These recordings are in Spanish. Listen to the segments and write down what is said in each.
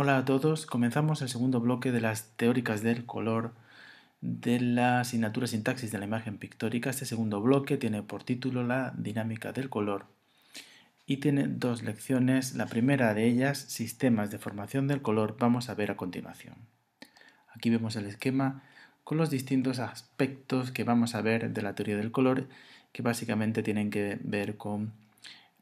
Hola a todos, comenzamos el segundo bloque de las teóricas del color de la asignatura sintaxis de la imagen pictórica. Este segundo bloque tiene por título la dinámica del color y tiene dos lecciones. La primera de ellas, sistemas de formación del color, vamos a ver a continuación. Aquí vemos el esquema con los distintos aspectos que vamos a ver de la teoría del color que básicamente tienen que ver con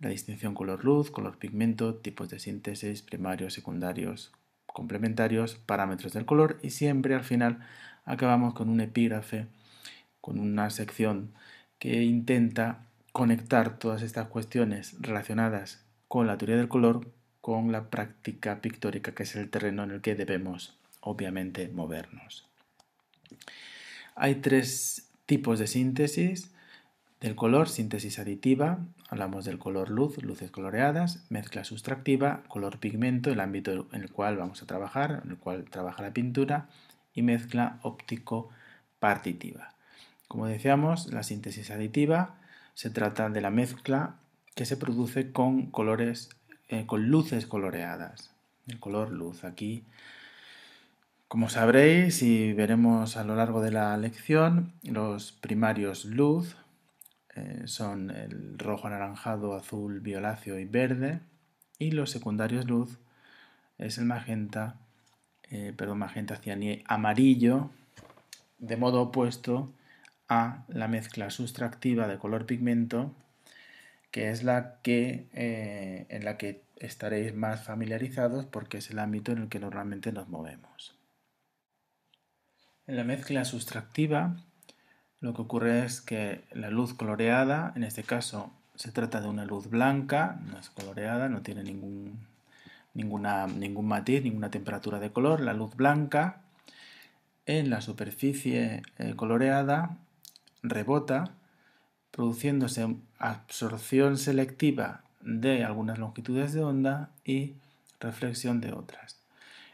la distinción color-luz, color-pigmento, tipos de síntesis, primarios, secundarios, complementarios, parámetros del color y siempre al final acabamos con un epígrafe, con una sección que intenta conectar todas estas cuestiones relacionadas con la teoría del color con la práctica pictórica, que es el terreno en el que debemos obviamente movernos. Hay tres tipos de síntesis del color, síntesis aditiva, hablamos del color luz, luces coloreadas, mezcla sustractiva, color pigmento, el ámbito en el cual vamos a trabajar, en el cual trabaja la pintura, y mezcla óptico-partitiva. Como decíamos, la síntesis aditiva se trata de la mezcla que se produce con colores, eh, con luces coloreadas. El color luz aquí como sabréis y veremos a lo largo de la lección, los primarios luz eh, son el rojo anaranjado, azul, violáceo y verde. Y los secundarios luz es el magenta, eh, perdón, magenta cianí amarillo, de modo opuesto a la mezcla sustractiva de color pigmento, que es la que, eh, en la que estaréis más familiarizados porque es el ámbito en el que normalmente nos movemos. En la mezcla sustractiva lo que ocurre es que la luz coloreada, en este caso se trata de una luz blanca, no es coloreada, no tiene ningún, ninguna, ningún matiz, ninguna temperatura de color. La luz blanca en la superficie eh, coloreada rebota, produciéndose absorción selectiva de algunas longitudes de onda y reflexión de otras.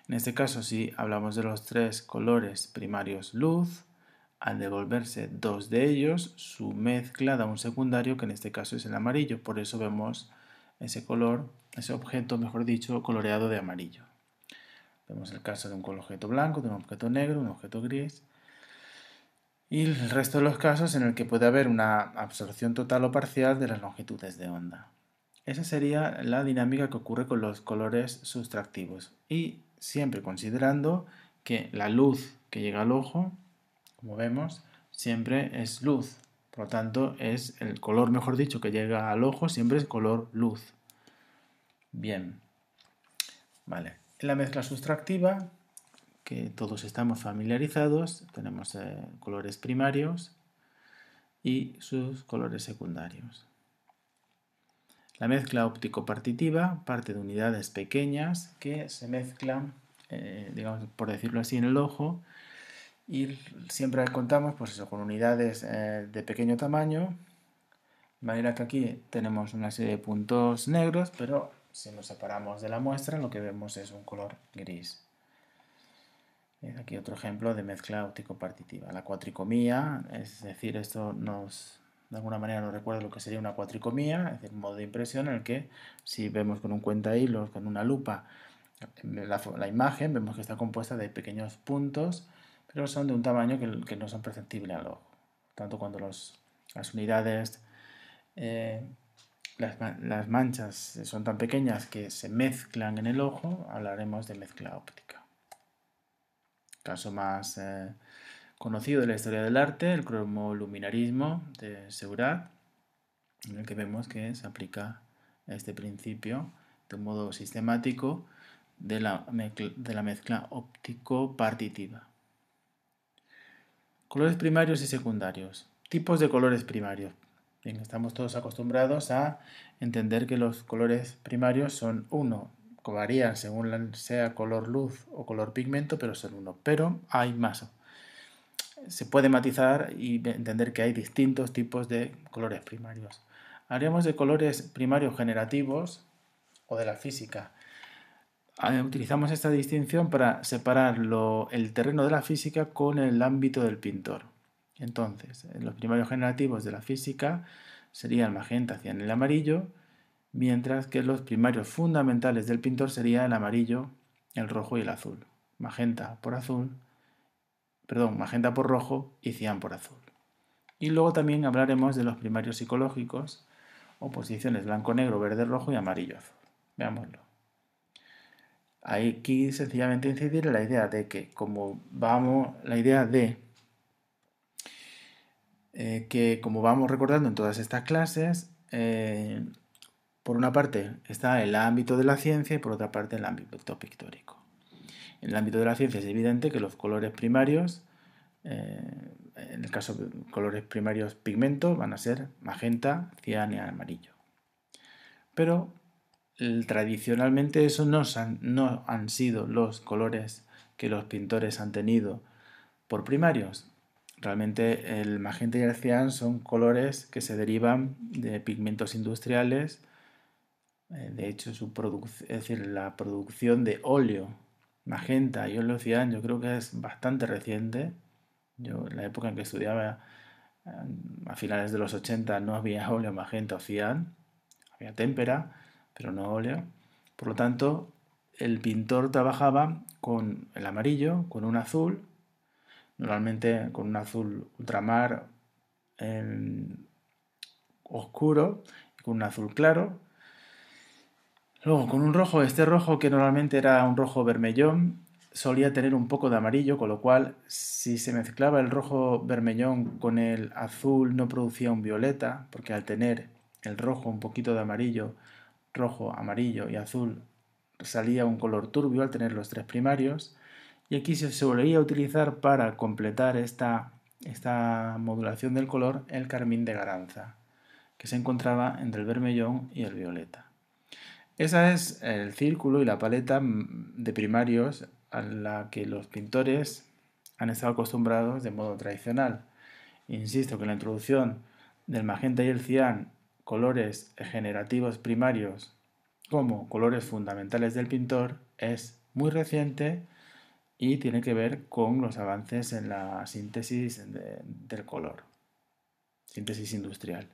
En este caso, si hablamos de los tres colores primarios luz, al devolverse dos de ellos, su mezcla da un secundario que en este caso es el amarillo. Por eso vemos ese color, ese objeto, mejor dicho, coloreado de amarillo. Vemos el caso de un objeto blanco, de un objeto negro, un objeto gris. Y el resto de los casos en el que puede haber una absorción total o parcial de las longitudes de onda. Esa sería la dinámica que ocurre con los colores sustractivos. Y siempre considerando que la luz que llega al ojo como vemos, siempre es luz. Por lo tanto, es el color, mejor dicho, que llega al ojo, siempre es color luz. Bien. Vale. En la mezcla sustractiva, que todos estamos familiarizados, tenemos eh, colores primarios y sus colores secundarios. La mezcla óptico-partitiva parte de unidades pequeñas que se mezclan, eh, digamos, por decirlo así, en el ojo y siempre contamos pues eso, con unidades eh, de pequeño tamaño, de manera que aquí tenemos una serie de puntos negros, pero si nos separamos de la muestra lo que vemos es un color gris. Aquí otro ejemplo de mezcla óptico-partitiva. La cuatricomía, es decir, esto nos, de alguna manera nos recuerda lo que sería una cuatricomía, es decir, un modo de impresión en el que si vemos con un cuenta hilos, con una lupa, la, la imagen, vemos que está compuesta de pequeños puntos pero son de un tamaño que, no son perceptibles al ojo. Tanto cuando las unidades, eh, las, manchas son tan pequeñas que se mezclan en el ojo, hablaremos de mezcla óptica. Caso más eh, conocido de la historia del arte, el cromoluminarismo de Seurat, en el que vemos que se aplica este principio de un modo sistemático de la mezcla óptico-partitiva. Colores primarios y secundarios. Tipos de colores primarios. estamos todos acostumbrados a entender que los colores primarios son uno. Varían según sea color luz o color pigmento, pero son uno. Pero hay más. Se puede matizar y entender que hay distintos tipos de colores primarios. Haríamos de colores primarios generativos o de la física. Ah, utilizamos esta distinción para separar el terreno de la física con el ámbito del pintor. Entonces, los primarios generativos de la física serían magenta hacia el amarillo, mientras que los primarios fundamentales del pintor serían el amarillo el rojo y el azul. Magenta por azul, perdón, magenta por rojo y cian por azul. Y luego también hablaremos de los primarios psicológicos, oposiciones blanco, negro, verde, rojo y amarillo, azul. Veámoslo. Aquí sencillamente incidir en la idea de que como vamos, la idea de eh, que como vamos recordando en todas estas clases, eh, por una parte está el ámbito de la ciencia y por otra parte el ámbito pictórico. En el ámbito de la ciencia es evidente que los colores primarios, eh, en el caso de colores primarios pigmento, van a ser magenta, cian y amarillo. Pero tradicionalmente esos no, han sido los colores que los pintores han tenido por primarios. Realmente el magenta y el cian son colores que se derivan de pigmentos industriales. Eh, de hecho, es la producción de óleo magenta y óleo cian yo creo que es bastante reciente. Yo en la época en que estudiaba a finales de los 80 no había óleo magenta o cian, había témpera pero no óleo. Por lo tanto, el pintor trabajaba con el amarillo, con un azul, normalmente con un azul ultramar oscuro y con un azul claro. Luego con un rojo, este rojo que normalmente era un rojo vermellón, solía tener un poco de amarillo, con lo cual si se mezclaba el rojo vermellón con el azul no producía un violeta, porque al tener el rojo un poquito de amarillo rojo, amarillo y azul salía un color turbio al tener los tres primarios y aquí se solía utilizar para completar esta, esta modulación del color el carmín de Garanza que se encontraba entre el vermellón y el violeta. Ese es el círculo y la paleta de primarios a la que los pintores han estado acostumbrados de modo tradicional. Insisto que la introducción del magenta y el cian colores generativos primarios como colores fundamentales del pintor es muy reciente y tiene que ver con los avances en la síntesis del color, síntesis industrial.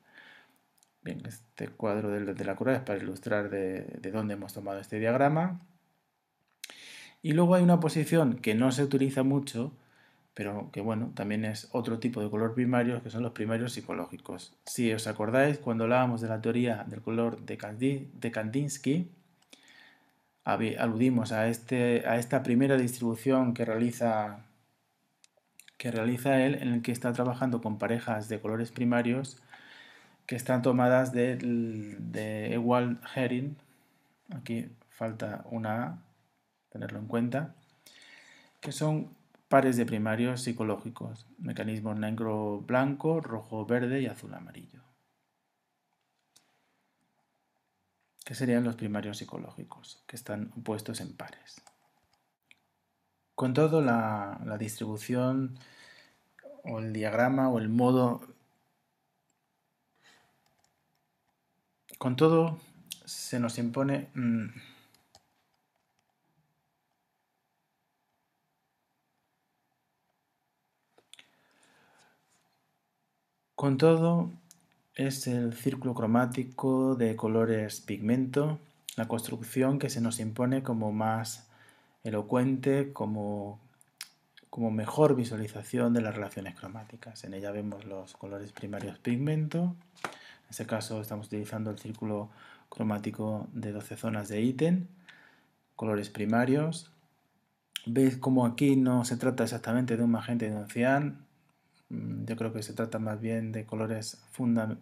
Bien, este cuadro de, la cura es para ilustrar de, de dónde hemos tomado este diagrama. Y luego hay una posición que no se utiliza mucho, pero que bueno, también es otro tipo de color primario que son los primarios psicológicos. Si os acordáis, cuando hablábamos de la teoría del color de, Kandinsky, aludimos a, este, a esta primera distribución que realiza, que realiza él, en el que está trabajando con parejas de colores primarios que están tomadas de, de Ewald Herring. Aquí falta una A, tenerlo en cuenta, que son pares de primarios psicológicos, mecanismos negro-blanco, rojo-verde y azul-amarillo. ¿Qué serían los primarios psicológicos, que están puestos en pares. Con todo, la, distribución o el diagrama o el modo... Con todo, se nos impone... Mm, Con todo, es el círculo cromático de colores pigmento, la construcción que se nos impone como más elocuente, como, como mejor visualización de las relaciones cromáticas. En ella vemos los colores primarios pigmento, en este caso estamos utilizando el círculo cromático de 12 zonas de ítem, colores primarios. Veis como aquí no se trata exactamente de un magenta y de un cian, yo creo que se trata más bien de colores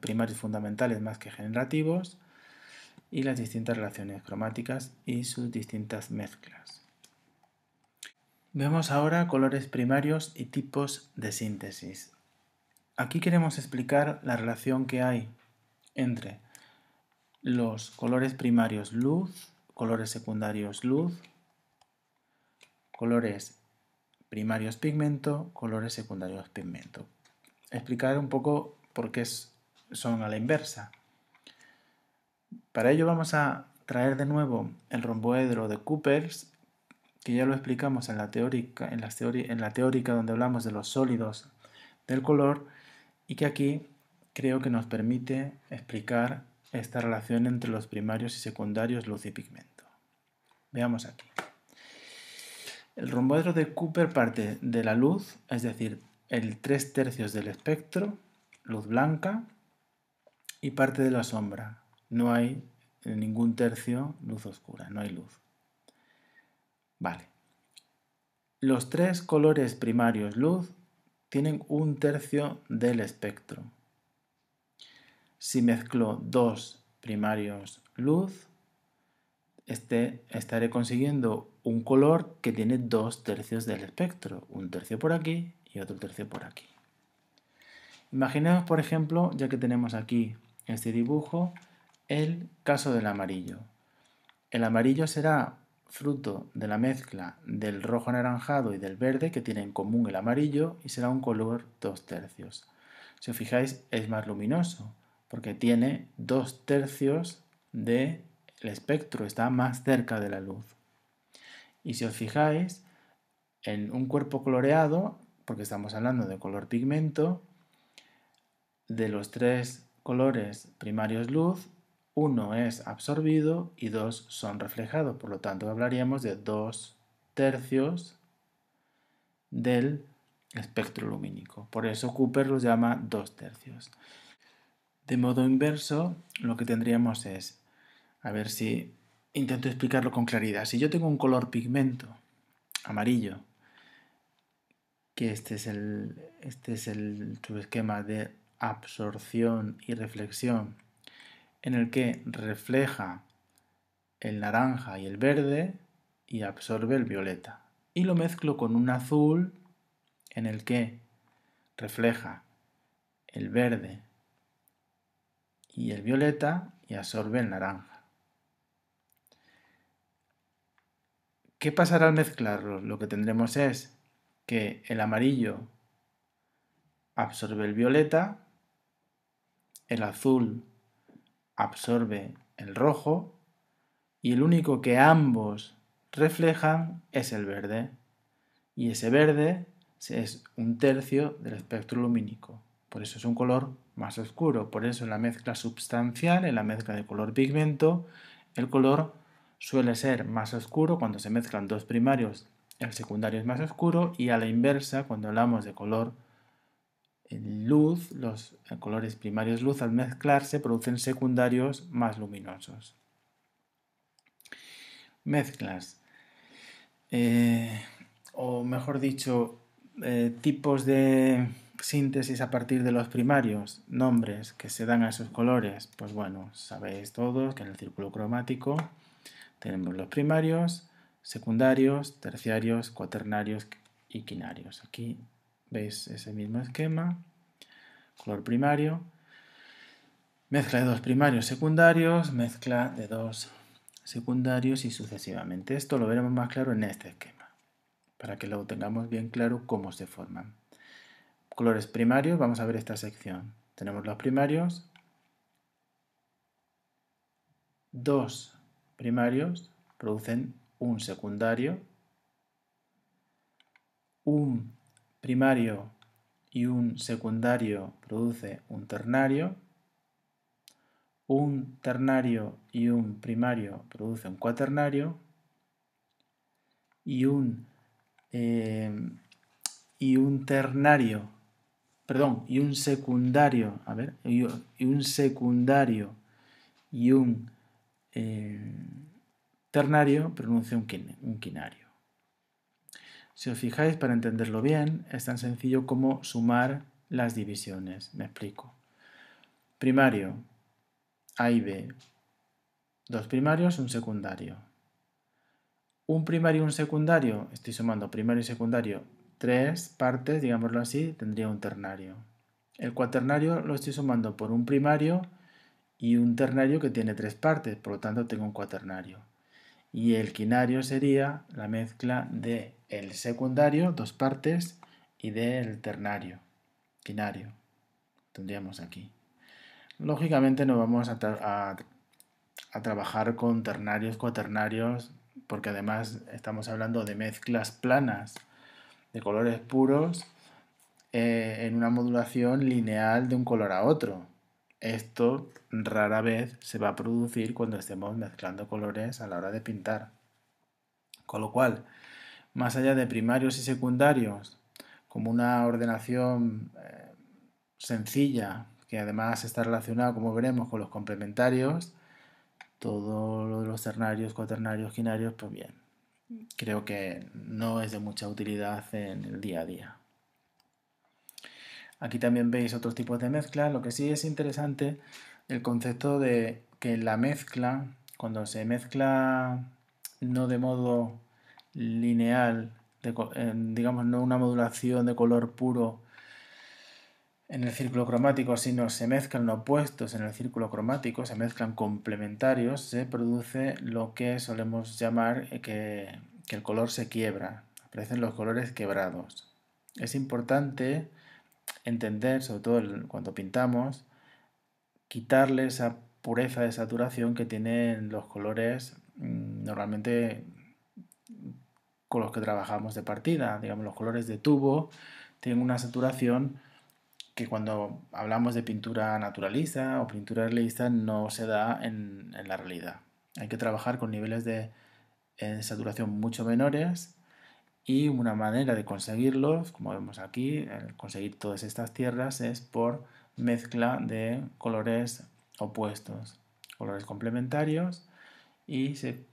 primarios fundamentales más que generativos y las distintas relaciones cromáticas y sus distintas mezclas. Vemos ahora colores primarios y tipos de síntesis. Aquí queremos explicar la relación que hay entre los colores primarios luz, colores secundarios luz, colores primarios pigmento, colores secundarios pigmento. Explicar un poco por qué son a la inversa. Para ello vamos a traer de nuevo el romboedro de Coopers, que ya lo explicamos en la teórica, en, en la teórica donde hablamos de los sólidos del color, y que aquí creo que nos permite explicar esta relación entre los primarios y secundarios luz y pigmento. Veamos aquí. El romboedro de Cooper parte de la luz, es decir, el 3 tercios del espectro, luz blanca, y parte de la sombra. No hay ningún tercio luz oscura, no hay luz. Vale. Los tres colores primarios luz tienen un tercio del espectro. Si mezclo dos primarios luz, este, estaré consiguiendo un color que tiene dos tercios del espectro, un tercio por aquí y otro tercio por aquí. Imaginemos, por ejemplo, ya que tenemos aquí este dibujo, el caso del amarillo. El amarillo será fruto de la mezcla del rojo anaranjado y del verde que tiene en común el amarillo y será un color dos tercios. Si os fijáis es más luminoso porque tiene dos tercios del espectro, está más cerca de la luz. Y si os fijáis en un cuerpo coloreado, porque estamos hablando de color pigmento, de los tres colores primarios luz, uno es absorbido y dos son reflejados. Por lo tanto, hablaríamos de dos tercios del espectro lumínico. Por eso Cooper los llama dos tercios. De modo inverso, lo que tendríamos es, a ver si intento explicarlo con claridad. Si yo tengo un color pigmento amarillo, que este es el, este es el subesquema de absorción y reflexión en el que refleja el naranja y el verde y absorbe el violeta. Y lo mezclo con un azul en el que refleja el verde y el violeta y absorbe el naranja. ¿Qué pasará al mezclarlos? Lo que tendremos es que el amarillo absorbe el violeta, el azul absorbe el rojo y el único que ambos reflejan es el verde. Y ese verde es un tercio del espectro lumínico. Por eso es un color más oscuro. Por eso en la mezcla substancial, en la mezcla de color pigmento, el color suele ser más oscuro cuando se mezclan dos primarios. El secundario es más oscuro y a la inversa, cuando hablamos de color luz, los colores primarios luz al mezclarse producen secundarios más luminosos. Mezclas. Eh, o mejor dicho, eh, tipos de síntesis a partir de los primarios, nombres que se dan a esos colores. Pues bueno, sabéis todos que en el círculo cromático tenemos los primarios, secundarios, terciarios, cuaternarios y quinarios. Aquí veis ese mismo esquema, color primario, mezcla de dos primarios secundarios, mezcla de dos secundarios y sucesivamente. Esto lo veremos más claro en este esquema, para que lo tengamos bien claro cómo se forman. Colores primarios, vamos a ver esta sección. Tenemos los primarios, dos primarios producen un secundario, un primario y un secundario produce un ternario, un ternario y un primario produce un cuaternario y un, eh, y un ternario, perdón, y un secundario, a ver, y, un secundario y un eh, ternario produce un, un quinario. Si os fijáis, para entenderlo bien, es tan sencillo como sumar las divisiones. Me explico. Primario, A y B. Dos primarios, un secundario. Un primario y un secundario, estoy sumando primario y secundario, tres partes, digámoslo así, tendría un ternario. El cuaternario lo estoy sumando por un primario y un ternario que tiene tres partes, por lo tanto tengo un cuaternario. Y el quinario sería la mezcla de el secundario, dos partes, y del ternario, quinario. Tendríamos aquí. Lógicamente no vamos a, a, trabajar con ternarios, cuaternarios, porque además estamos hablando de mezclas planas de colores puros eh, en una modulación lineal de un color a otro. Esto rara vez se va a producir cuando estemos mezclando colores a la hora de pintar. Con lo cual, más allá de primarios y secundarios, como una ordenación eh, sencilla, que además está relacionada, como veremos, con los complementarios, todo lo de los ternarios, cuaternarios, quinarios, pues bien, creo que no es de mucha utilidad en el día a día. Aquí también veis otros tipos de mezcla. Lo que sí es interesante el concepto de que la mezcla, cuando se mezcla no de modo lineal, digamos no una modulación de color puro en el círculo cromático, sino se mezclan opuestos en el círculo cromático, se mezclan complementarios, se produce lo que solemos llamar que, que el color se quiebra, aparecen los colores quebrados. Es importante entender, sobre todo cuando pintamos, quitarle esa pureza de saturación que tienen los colores mm, normalmente con los que trabajamos de partida. Digamos, los colores de tubo tienen una saturación que cuando hablamos de pintura naturalista o pintura realista no se da en, la realidad. Hay que trabajar con niveles de saturación mucho menores y una manera de conseguirlos, como vemos aquí, conseguir todas estas tierras es por mezcla de colores opuestos, colores complementarios y se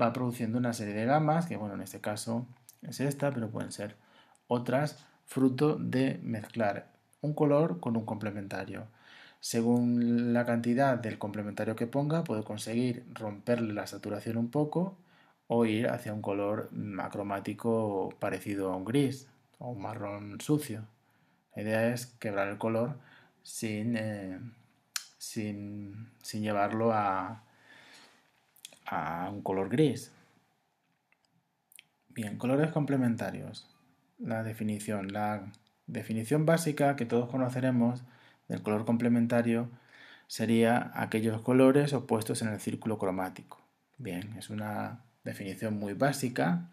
va produciendo una serie de gamas, que bueno, en este caso es esta, pero pueden ser otras, fruto de mezclar un color con un complementario. Según la cantidad del complementario que ponga, puedo conseguir romperle la saturación un poco o ir hacia un color acromático parecido a un gris o un marrón sucio. La idea es quebrar el color sin, eh, sin, llevarlo a, a un color gris. Bien, colores complementarios. La definición. La definición básica que todos conoceremos del color complementario sería aquellos colores opuestos en el círculo cromático. Bien, es una definición muy básica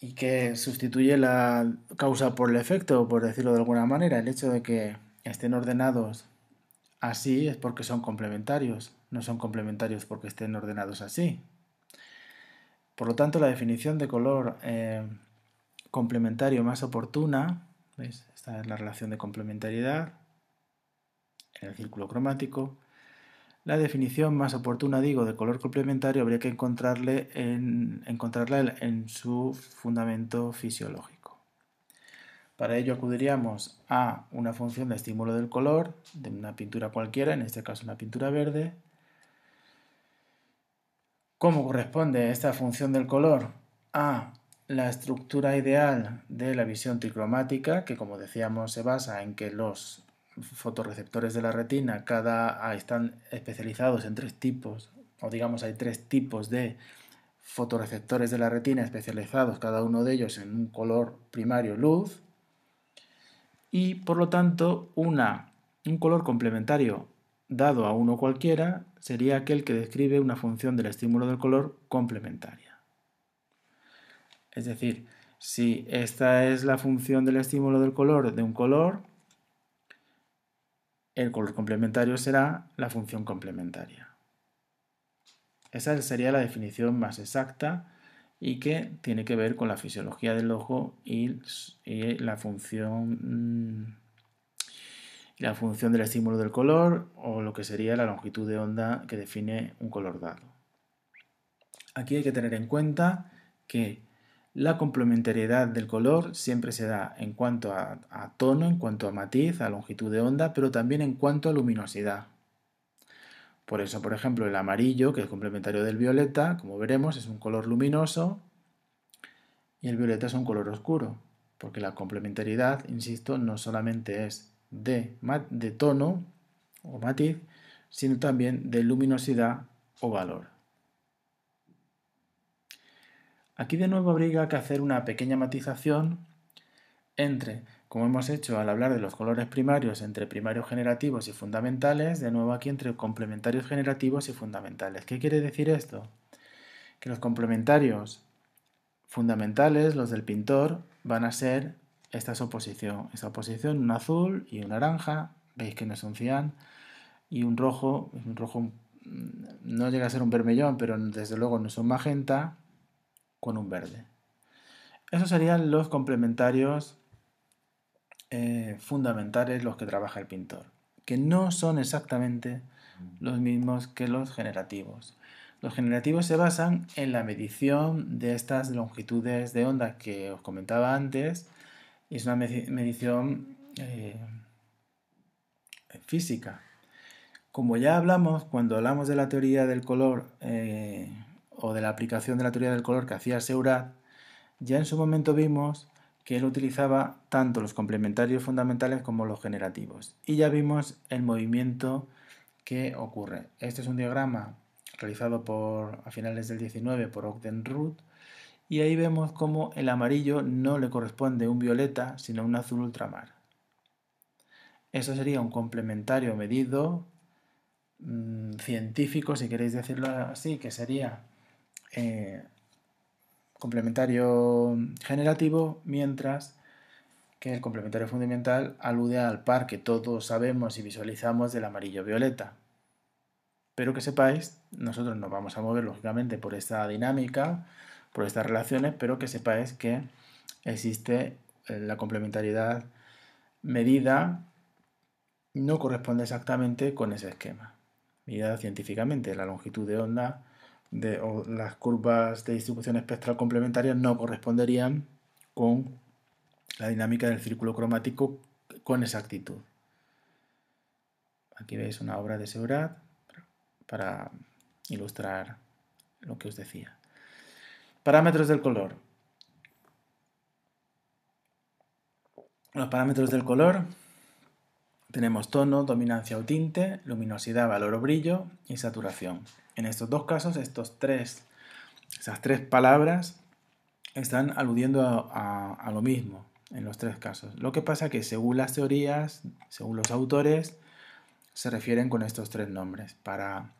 y que sustituye la causa por el efecto, por decirlo de alguna manera. El hecho de que estén ordenados así es porque son complementarios, no son complementarios porque estén ordenados así. Por lo tanto, la definición de color eh, complementario más oportuna, esta es la relación de complementariedad en el círculo cromático, la definición más oportuna, digo, de color complementario habría que encontrarle en, encontrarla en su fundamento fisiológico. Para ello acudiríamos a una función de estímulo del color de una pintura cualquiera, en este caso una pintura verde. ¿Cómo corresponde esta función del color a la estructura ideal de la visión tricromática, que como decíamos se basa en que los fotorreceptores de la retina, cada están especializados en tres tipos, o digamos hay tres tipos de fotorreceptores de la retina especializados, cada uno de ellos en un color primario luz, y por lo tanto una, un color complementario dado a uno cualquiera sería aquel que describe una función del estímulo del color complementaria. Es decir, si esta es la función del estímulo del color de un color, el color complementario será la función complementaria. Esa sería la definición más exacta y que tiene que ver con la fisiología del ojo y, la función mm, la función del estímulo del color o lo que sería la longitud de onda que define un color dado. Aquí hay que tener en cuenta que la complementariedad del color siempre se da en cuanto a, tono, en cuanto a matiz, a longitud de onda, pero también en cuanto a luminosidad. Por eso, por ejemplo, el amarillo, que es complementario del violeta, como veremos, es un color luminoso y el violeta es un color oscuro, porque la complementariedad, insisto, no solamente es de, tono o matiz, sino también de luminosidad o valor. Aquí de nuevo habría que hacer una pequeña matización entre, como hemos hecho al hablar de los colores primarios, entre primarios generativos y fundamentales, de nuevo aquí entre complementarios generativos y fundamentales. ¿Qué quiere decir esto? Que los complementarios fundamentales, los del pintor, van a ser esta oposición. Esta oposición, un azul y un naranja, veis que no es un cian, y un rojo, un rojo mm, no llega a ser un vermellón, pero desde luego no es un magenta, con un verde. Esos serían los complementarios eh, fundamentales los que trabaja el pintor, que no son exactamente los mismos que los generativos. Los generativos se basan en la medición de estas longitudes de onda que os comentaba antes. Y es una medición eh, física. Como ya hablamos cuando hablamos de la teoría del color eh, o de la aplicación de la teoría del color que hacía Seurat, ya en su momento vimos que él utilizaba tanto los complementarios fundamentales como los generativos. Y ya vimos el movimiento que ocurre. Este es un diagrama realizado por, a finales del 19 por Ogden Root y ahí vemos cómo el amarillo no le corresponde un violeta sino un azul ultramar. Eso sería un complementario medido mm, científico, si queréis decirlo así, que sería eh, complementario generativo, mientras que el complementario fundamental alude al par que todos sabemos y visualizamos del amarillo-violeta. Pero que sepáis, nosotros nos vamos a mover lógicamente por esta dinámica, por estas relaciones, pero que sepáis que existe eh, la complementariedad medida, no corresponde exactamente con ese esquema. Medida científicamente, la longitud de onda de, las curvas de distribución espectral complementaria no corresponderían con la dinámica del círculo cromático con exactitud. Aquí veis una obra de Seurat para ilustrar lo que os decía. Parámetros del color. Los parámetros del color tenemos tono, dominancia o tinte, luminosidad, valor o brillo y saturación. En estos dos casos, estos tres, esas tres palabras están aludiendo a, lo mismo en los tres casos. Lo que pasa que según las teorías, según los autores, se refieren con estos tres nombres. Para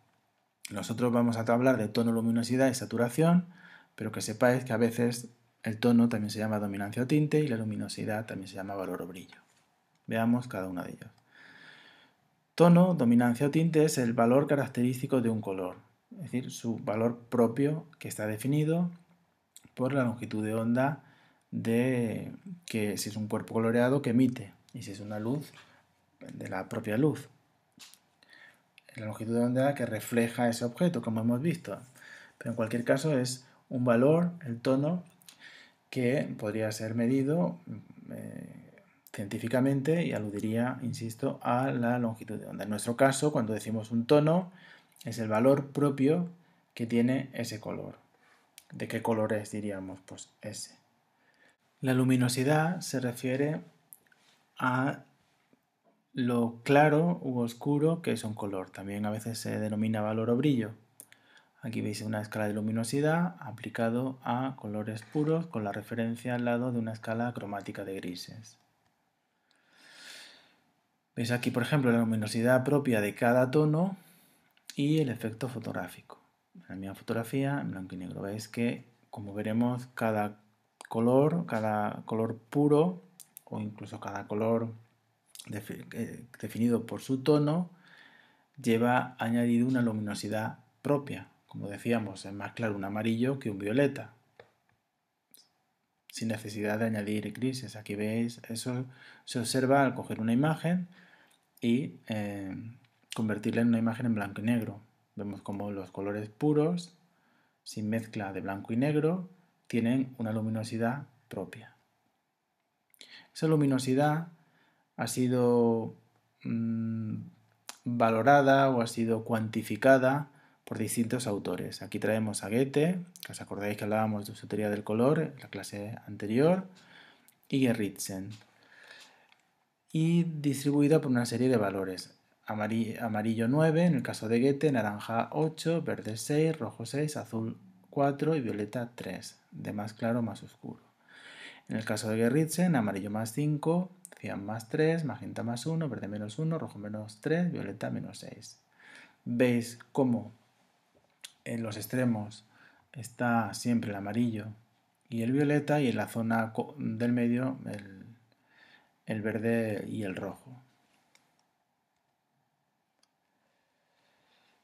nosotros vamos a hablar de tono, luminosidad y saturación, pero que sepáis que a veces el tono también se llama dominancia o tinte y la luminosidad también se llama valor o brillo. Veamos cada uno de ellos. Tono, dominancia o tinte es el valor característico de un color, es decir, su valor propio que está definido por la longitud de onda de que si es un cuerpo coloreado que emite y si es una luz de la propia luz. La longitud de onda que refleja ese objeto, como hemos visto. Pero en cualquier caso es un valor, el tono, que podría ser medido eh, científicamente y aludiría, insisto, a la longitud de onda. En nuestro caso, cuando decimos un tono, es el valor propio que tiene ese color. ¿De qué color es, diríamos? Pues ese. La luminosidad se refiere a lo claro u oscuro que es un color. También a veces se denomina valor o brillo. Aquí veis una escala de luminosidad aplicado a colores puros con la referencia al lado de una escala cromática de grises. Veis aquí, por ejemplo, la luminosidad propia de cada tono y el efecto fotográfico. En la misma fotografía, en blanco y negro, veis que, como veremos, cada color, cada color puro o incluso cada color eh, definido por su tono lleva añadido una luminosidad propia. Como decíamos, es más claro un amarillo que un violeta. Sin necesidad de añadir grises. Aquí veis, eso se observa al coger una imagen y eh, convertirla en una imagen en blanco y negro. Vemos como los colores puros, sin mezcla de blanco y negro, tienen una luminosidad propia. Esa luminosidad ha sido mm, valorada o ha sido cuantificada por distintos autores. Aquí traemos a Goethe, que os acordáis que hablábamos de su teoría del color en la clase anterior, y Gerritsen, y distribuida por una serie de valores. Amarillo 9 en el caso de Goethe, naranja 8, verde 6, rojo 6, azul 4 y violeta 3, de más claro más oscuro. En el caso de Gerritsen, amarillo más 5, cian más 3, magenta más 1, verde menos 1, rojo menos 3, violeta menos 6. Veis cómo en los extremos está siempre el amarillo y el violeta y en la zona del medio el, el verde y el rojo.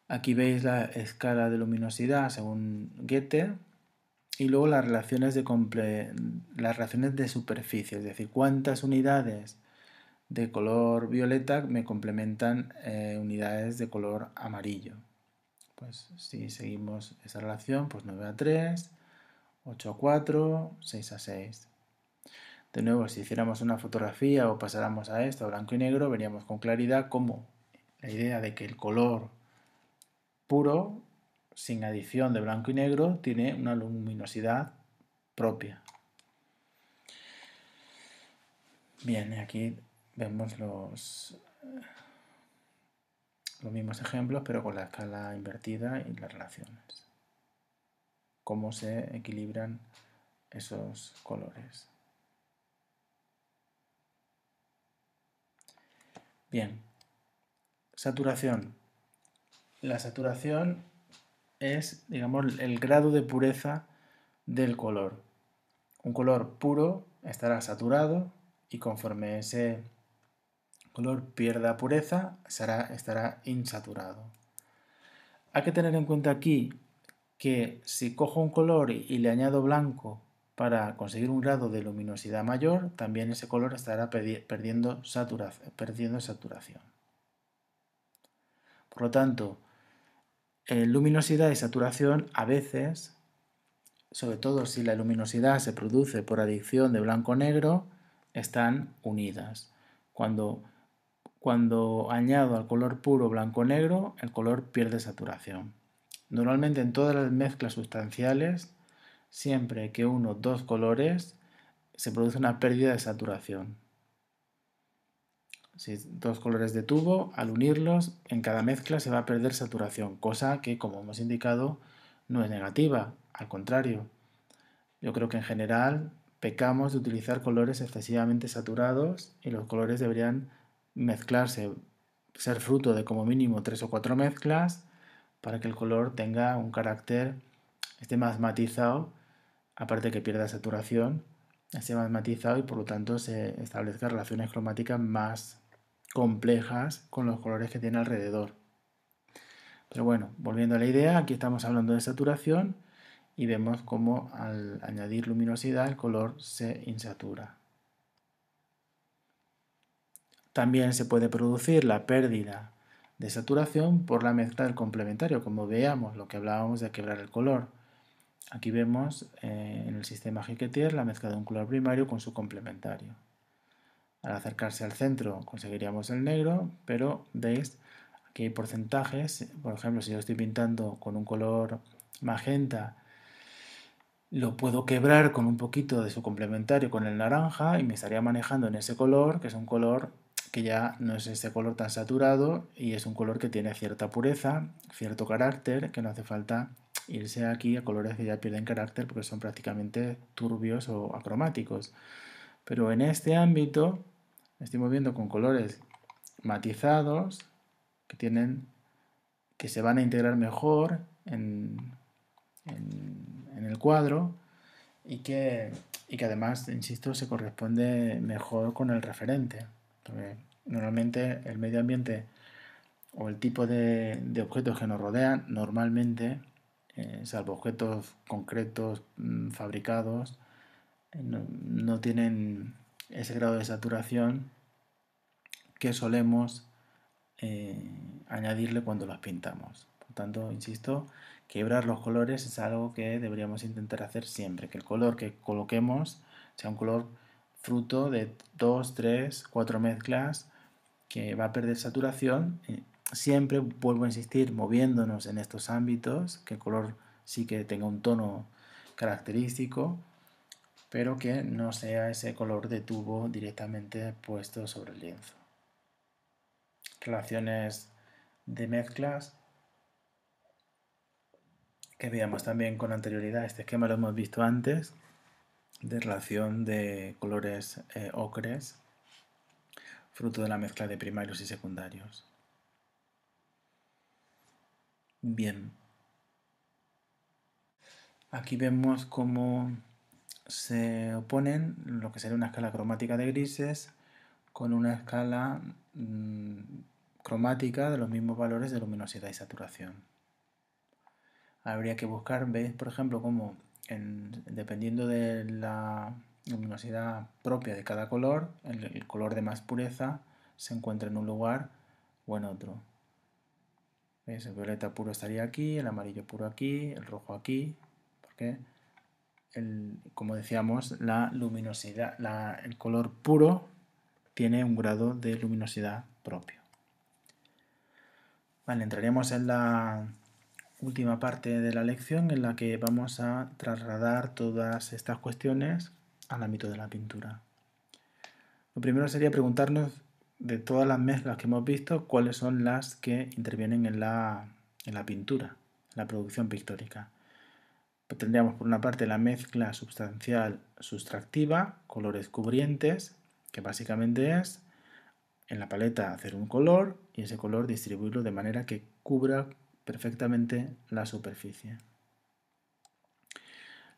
Aquí veis la escala de luminosidad según Goethe y luego las relaciones de, las relaciones de superficie, es decir, cuántas unidades de color violeta me complementan eh, unidades de color amarillo. Pues si seguimos esa relación, pues 9 a 3, 8 a 4, 6 a 6. De nuevo, si hiciéramos una fotografía o pasáramos a esto a blanco y negro, veríamos con claridad cómo la idea de que el color puro, sin adición de blanco y negro, tiene una luminosidad propia. Bien, aquí vemos los, los mismos ejemplos, pero con la escala invertida y las relaciones. Cómo se equilibran esos colores. Bien, saturación. La saturación es, digamos, el grado de pureza del color. Un color puro estará saturado y conforme ese color pierda pureza, estará insaturado. Hay que tener en cuenta aquí que si cojo un color y le añado blanco para conseguir un grado de luminosidad mayor, también ese color estará perdiendo, saturación. Por lo tanto, luminosidad y saturación a veces, sobre todo si la luminosidad se produce por adición de blanco-negro, están unidas. Cuando, cuando añado al color puro blanco-negro, el color pierde saturación. Normalmente en todas las mezclas sustanciales siempre que uno dos colores se produce una pérdida de saturación. Si dos colores de tubo, al unirlos, en cada mezcla se va a perder saturación, cosa que, como hemos indicado, no es negativa, al contrario. Yo creo que en general pecamos de utilizar colores excesivamente saturados y los colores deberían mezclarse, ser fruto de como mínimo tres o cuatro mezclas para que el color tenga un carácter, esté más matizado aparte que pierda saturación, esté más matizado y por lo tanto se establezcan relaciones cromáticas más complejas con los colores que tiene alrededor. Pero bueno, volviendo a la idea, aquí estamos hablando de saturación y vemos cómo al añadir luminosidad el color se insatura. También se puede producir la pérdida de saturación por la mezcla del complementario, como veamos lo que hablábamos de quebrar el color. Aquí vemos eh, en el sistema Hicketier la mezcla de un color primario con su complementario. Al acercarse al centro conseguiríamos el negro, pero veis aquí hay porcentajes. Por ejemplo, si yo estoy pintando con un color magenta, lo puedo quebrar con un poquito de su complementario con el naranja y me estaría manejando en ese color, que es un color que ya no es ese color tan saturado y es un color que tiene cierta pureza, cierto carácter, que no hace falta irse aquí a colores que ya pierden carácter porque son prácticamente turbios o acromáticos. Pero en este ámbito estoy moviendo con colores matizados que tienen que se van a integrar mejor en, en, el cuadro y que, y que además, insisto, se corresponde mejor con el referente. normalmente el medio ambiente o el tipo de, de objetos que nos rodean normalmente eh, salvo objetos concretos mm, fabricados, eh, no, tienen ese grado de saturación que solemos eh, añadirle cuando las pintamos. Por tanto, insisto, quebrar los colores es algo que deberíamos intentar hacer siempre, que el color que coloquemos sea un color fruto de dos, tres, cuatro mezclas que va a perder saturación siempre vuelvo a insistir moviéndonos en estos ámbitos, que el color sí que tenga un tono característico, pero que no sea ese color de tubo directamente puesto sobre el lienzo. Relaciones de mezclas que veamos también con anterioridad. Este esquema lo hemos visto antes, de relación de colores eh, ocres, fruto de la mezcla de primarios y secundarios. Bien. Aquí vemos cómo se oponen lo que sería una escala cromática de grises con una escala mm, cromática de los mismos valores de luminosidad y saturación. Habría que buscar, veis por ejemplo, cómo dependiendo de la luminosidad propia de cada color, el, color de más pureza se encuentra en un lugar o en otro. El violeta puro estaría aquí, el amarillo puro aquí, el rojo aquí, porque como decíamos, la luminosidad, el color puro tiene un grado de luminosidad propio. Vale, entraremos en la última parte de la lección en la que vamos a trasladar todas estas cuestiones al ámbito de la pintura. Lo primero sería preguntarnos de todas las mezclas que hemos visto, cuáles son las que intervienen en la, en la pintura, en la producción pictórica. Pues tendríamos por una parte la mezcla substancial sustractiva, colores cubrientes, que básicamente es en la paleta hacer un color y ese color distribuirlo de manera que cubra perfectamente la superficie.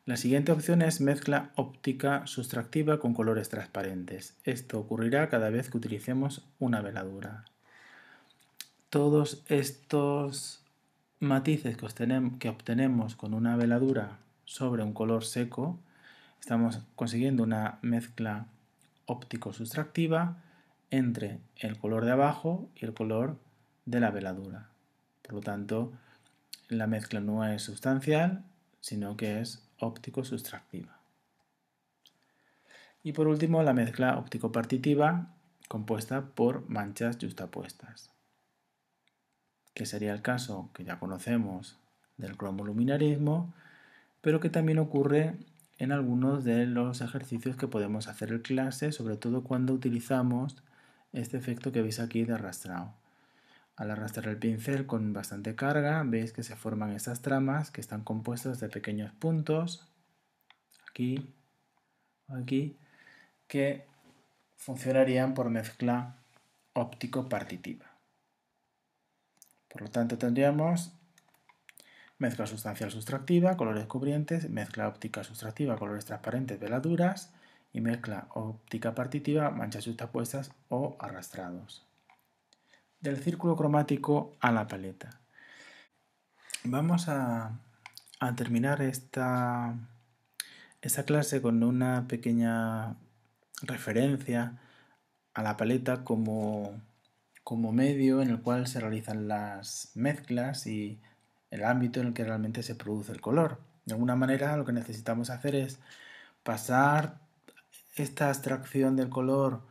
La siguiente opción es mezcla óptica sustractiva con colores transparentes. Esto ocurrirá cada vez que utilicemos una veladura. Todos estos matices que obtenemos con una veladura sobre un color seco, estamos consiguiendo una mezcla óptico sustractiva entre el color de abajo y el color de la veladura. Por lo tanto, la mezcla no es sustancial, sino que es óptico-sustractiva. Y por último, la mezcla óptico-partitiva compuesta por manchas justapuestas, que sería el caso que ya conocemos del cromoluminarismo, pero que también ocurre en algunos de los ejercicios que podemos hacer en clase, sobre todo cuando utilizamos este efecto que veis aquí de arrastrado. Al arrastrar el pincel con bastante carga, veis que se forman estas tramas que están compuestas de pequeños puntos, aquí, aquí, que funcionarían por mezcla óptico-partitiva. Por lo tanto, tendríamos mezcla sustancial sustractiva, colores cubrientes, mezcla óptica sustractiva, colores transparentes, veladuras y mezcla óptica partitiva, manchas justapuestas o arrastrados del círculo cromático a la paleta. Vamos a, terminar esta, esta clase con una pequeña referencia a la paleta como, como medio en el cual se realizan las mezclas y el ámbito en el que realmente se produce el color. De alguna manera lo que necesitamos hacer es pasar esta abstracción del color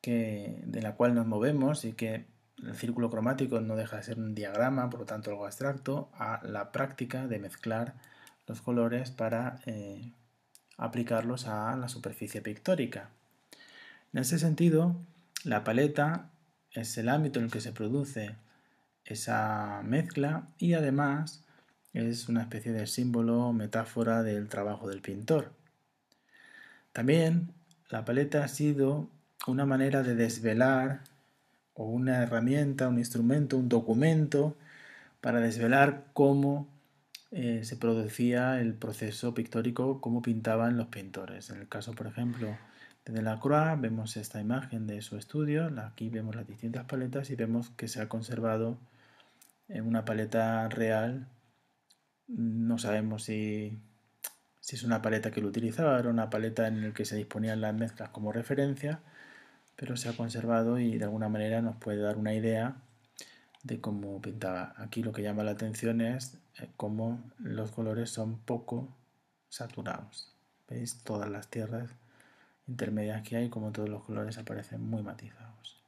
que, de la cual nos movemos y que el círculo cromático no deja de ser un diagrama, por lo tanto algo abstracto, a la práctica de mezclar los colores para eh, aplicarlos a la superficie pictórica. En ese sentido, la paleta es el ámbito en el que se produce esa mezcla y además es una especie de símbolo metáfora del trabajo del pintor. También la paleta ha sido una manera de desvelar o una herramienta, un instrumento, un documento para desvelar cómo eh, se producía el proceso pictórico, cómo pintaban los pintores. En el caso, por ejemplo, de Delacroix, vemos esta imagen de su estudio, aquí vemos las distintas paletas y vemos que se ha conservado en una paleta real. No sabemos si, si es una paleta que lo utilizaba, era una paleta en la que se disponían las mezclas como referencia, pero se ha conservado y de alguna manera nos puede dar una idea de cómo pintaba. Aquí lo que llama la atención es eh, cómo los colores son poco saturados. ¿Veis? Todas las tierras intermedias que hay, como todos los colores aparecen muy matizados.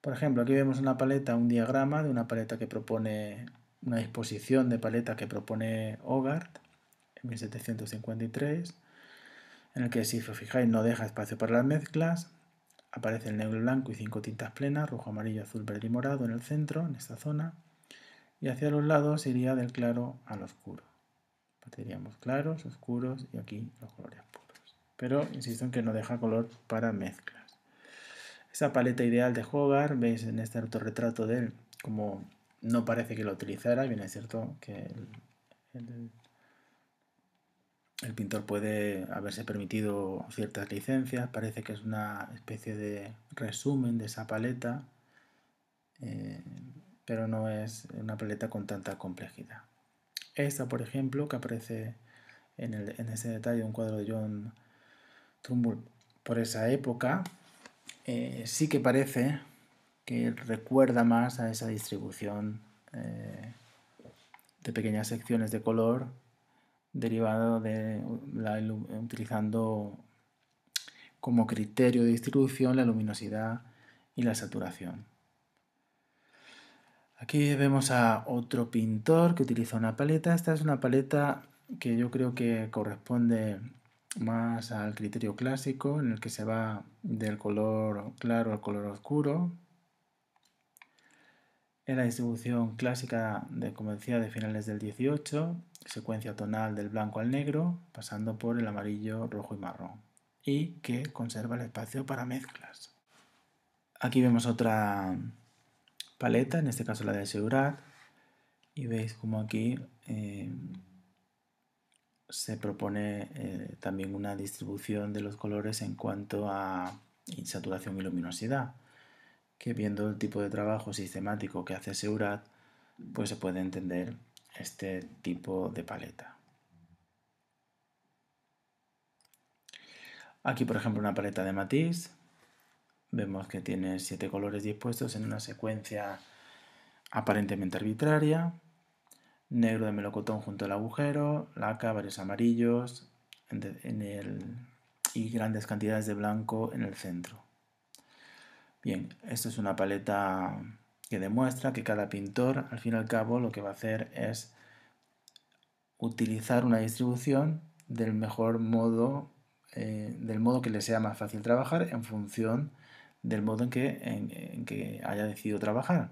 Por ejemplo, aquí vemos una paleta, un diagrama de una paleta que propone, una disposición de paleta que propone Hogarth en 1753, en el que si os fijáis no deja espacio para las mezclas, Aparece el negro y blanco y cinco tintas plenas, rojo, amarillo, azul, verde y morado en el centro, en esta zona. Y hacia los lados iría del claro al oscuro. Tendríamos claros, oscuros y aquí los colores puros. Pero insisto en que no deja color para mezclas. Esa paleta ideal de Hogarth, veis en este autorretrato de él, como no parece que lo utilizara, bien es cierto que el el pintor puede haberse permitido ciertas licencias, parece que es una especie de resumen de esa paleta, eh, pero no es una paleta con tanta complejidad. Esta, por ejemplo, que aparece en, ese detalle de un cuadro de John Trumbull por esa época, eh, sí que parece que recuerda más a esa distribución eh, de pequeñas secciones de color derivado de utilizando como criterio de distribución la luminosidad y la saturación. Aquí vemos a otro pintor que utiliza una paleta. Esta es una paleta que yo creo que corresponde más al criterio clásico, en el que se va del color claro al color oscuro. La distribución clásica de, como de finales del 18, secuencia tonal del blanco al negro, pasando por el amarillo, rojo y marrón, y que conserva el espacio para mezclas. Aquí vemos otra paleta, en este caso la de Seurat, y veis como aquí eh, se propone eh, también una distribución de los colores en cuanto a saturación y luminosidad, que viendo el tipo de trabajo sistemático que hace Seurat, pues se puede entender este tipo de paleta. Aquí, por ejemplo, una paleta de matiz. Vemos que tiene siete colores dispuestos en una secuencia aparentemente arbitraria negro de melocotón junto al agujero, laca, varios amarillos en el, y grandes cantidades de blanco en el centro. Bien, esto es una paleta que demuestra que cada pintor, al fin y al cabo, lo que va a hacer es utilizar una distribución del mejor modo, eh, del modo que le sea más fácil trabajar en función del modo en que, en que haya decidido trabajar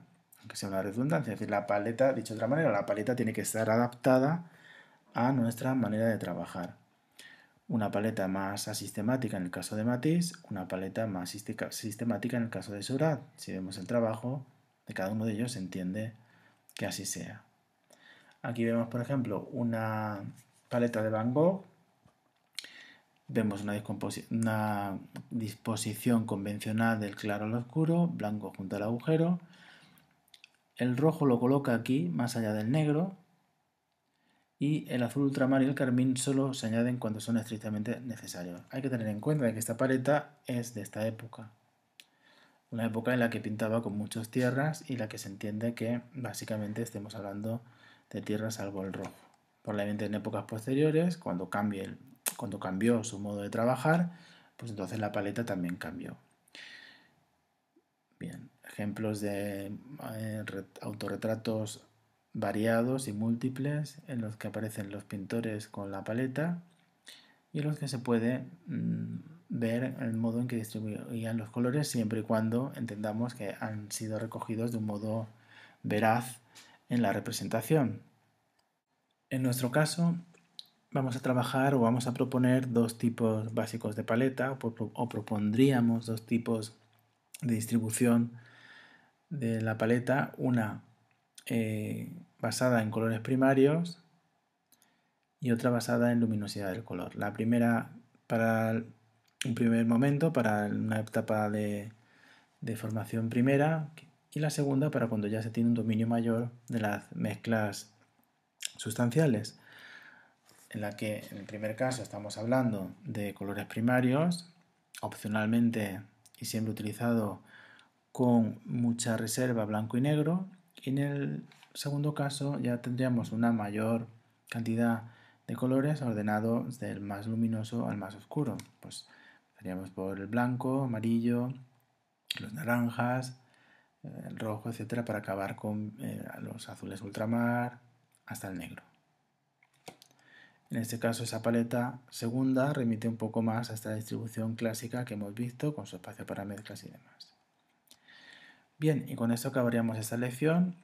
que sea una redundancia. Es decir, la paleta, dicho de otra manera, la paleta tiene que estar adaptada a nuestra manera de trabajar. Una paleta más asistemática en el caso de Matisse, una paleta más sistemática en el caso de Seurat. Si vemos el trabajo de cada uno de ellos, se entiende que así sea. Aquí vemos, por ejemplo, una paleta de Van Gogh. Vemos una, una disposición convencional del claro al oscuro, blanco junto al agujero el rojo lo coloca aquí, más allá del negro, y el azul ultramar y el carmín solo se añaden cuando son estrictamente necesarios. Hay que tener en cuenta que esta paleta es de esta época, una época en la que pintaba con muchas tierras y la que se entiende que básicamente estemos hablando de tierras salvo el rojo. Probablemente en épocas posteriores, cuando, cuando cambió su modo de trabajar, pues entonces la paleta también cambió. Bien, ejemplos de eh, autorretratos variados y múltiples en los que aparecen los pintores con la paleta y en los que se puede mm, ver el modo en que distribuían los colores siempre y cuando entendamos que han sido recogidos de un modo veraz en la representación. En nuestro caso vamos a trabajar o vamos a proponer dos tipos básicos de paleta o propondríamos dos tipos de distribución de la paleta, una eh, basada en colores primarios y otra basada en luminosidad del color. La primera para un primer momento, para una etapa de, de formación primera y la segunda para cuando ya se tiene un dominio mayor de las mezclas sustanciales, en la que en el primer caso estamos hablando de colores primarios, opcionalmente y siempre utilizado con mucha reserva blanco y negro. En el segundo caso ya tendríamos una mayor cantidad de colores ordenados del más luminoso al más oscuro. Pues estaríamos por el blanco, amarillo, los naranjas, el rojo, etcétera, para acabar con eh, los azules ultramar hasta el negro. En este caso, esa paleta segunda remite un poco más a esta distribución clásica que hemos visto con su espacio para mezclas y demás. Bien, y con esto acabaríamos esta lección.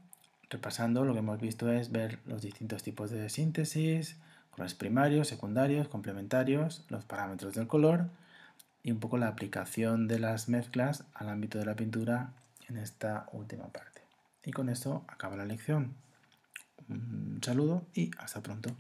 Repasando, lo que hemos visto es ver los distintos tipos de síntesis, colores primarios, secundarios, complementarios, los parámetros del color y un poco la aplicación de las mezclas al ámbito de la pintura en esta última parte. Y con esto acaba la lección. Un saludo y hasta pronto.